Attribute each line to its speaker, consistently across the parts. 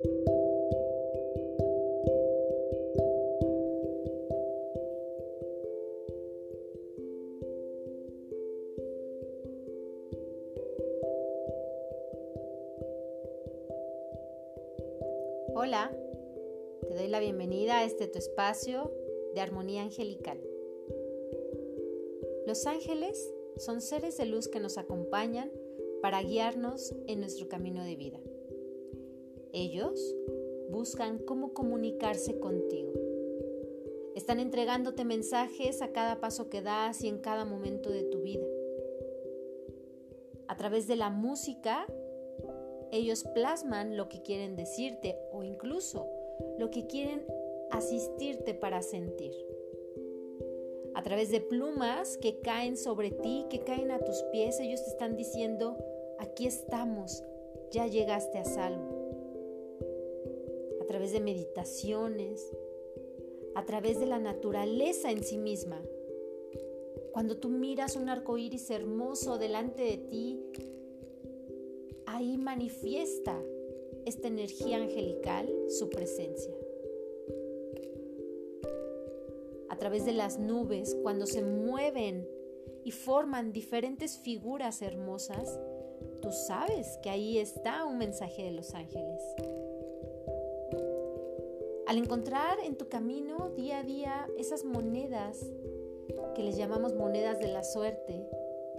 Speaker 1: Hola, te doy la bienvenida a este tu espacio de armonía angelical. Los ángeles son seres de luz que nos acompañan para guiarnos en nuestro camino de vida. Ellos buscan cómo comunicarse contigo. Están entregándote mensajes a cada paso que das y en cada momento de tu vida. A través de la música ellos plasman lo que quieren decirte o incluso lo que quieren asistirte para sentir. A través de plumas que caen sobre ti, que caen a tus pies, ellos te están diciendo, aquí estamos, ya llegaste a salvo. Través de meditaciones, a través de la naturaleza en sí misma. Cuando tú miras un arco iris hermoso delante de ti, ahí manifiesta esta energía angelical su presencia. A través de las nubes, cuando se mueven y forman diferentes figuras hermosas, tú sabes que ahí está un mensaje de los ángeles. Al encontrar en tu camino día a día esas monedas que les llamamos monedas de la suerte,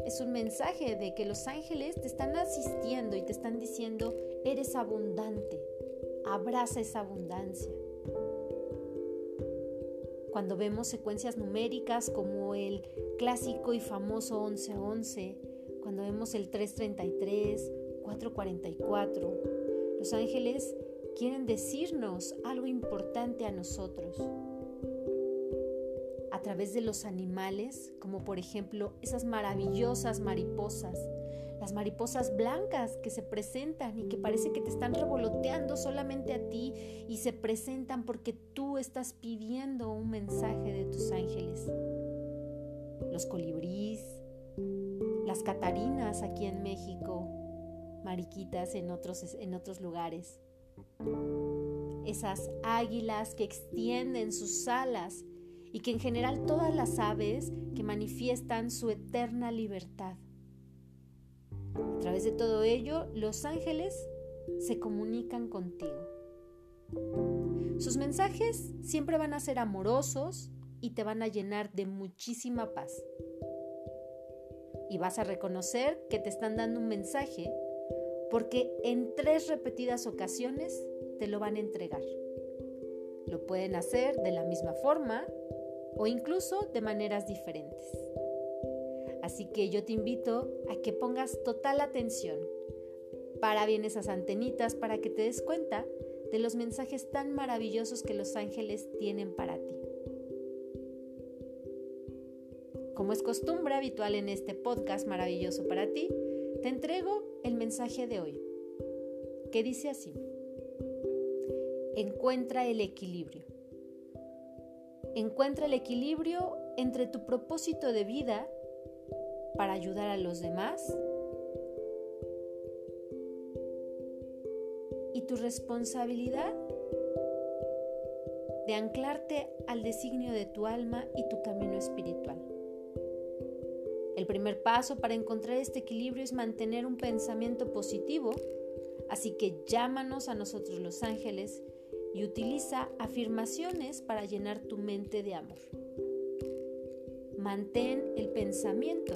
Speaker 1: es un mensaje de que los ángeles te están asistiendo y te están diciendo, eres abundante, abraza esa abundancia. Cuando vemos secuencias numéricas como el clásico y famoso 1111, cuando vemos el 333, 444, los ángeles quieren decirnos algo importante a nosotros a través de los animales, como por ejemplo esas maravillosas mariposas, las mariposas blancas que se presentan y que parece que te están revoloteando solamente a ti y se presentan porque tú estás pidiendo un mensaje de tus ángeles. Los colibríes, las catarinas aquí en México, mariquitas en otros, en otros lugares. Esas águilas que extienden sus alas y que en general todas las aves que manifiestan su eterna libertad. A través de todo ello, los ángeles se comunican contigo. Sus mensajes siempre van a ser amorosos y te van a llenar de muchísima paz. Y vas a reconocer que te están dando un mensaje porque en tres repetidas ocasiones te lo van a entregar. Lo pueden hacer de la misma forma o incluso de maneras diferentes. Así que yo te invito a que pongas total atención para bien esas antenitas para que te des cuenta de los mensajes tan maravillosos que los ángeles tienen para ti. Como es costumbre habitual en este podcast maravilloso para ti, te entrego el mensaje de hoy, que dice así, encuentra el equilibrio. Encuentra el equilibrio entre tu propósito de vida para ayudar a los demás y tu responsabilidad de anclarte al designio de tu alma y tu camino espiritual. El primer paso para encontrar este equilibrio es mantener un pensamiento positivo, así que llámanos a nosotros los ángeles y utiliza afirmaciones para llenar tu mente de amor. Mantén el pensamiento.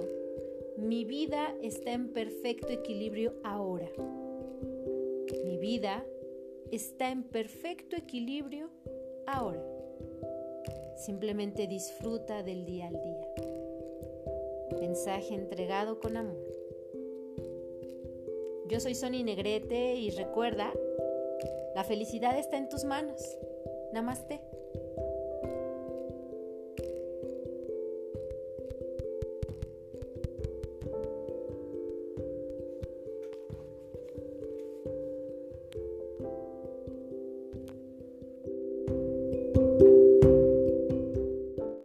Speaker 1: Mi vida está en perfecto equilibrio ahora. Mi vida está en perfecto equilibrio ahora. Simplemente disfruta del día al día. Mensaje entregado con amor. Yo soy Sony Negrete y recuerda la felicidad está en tus manos. Namaste.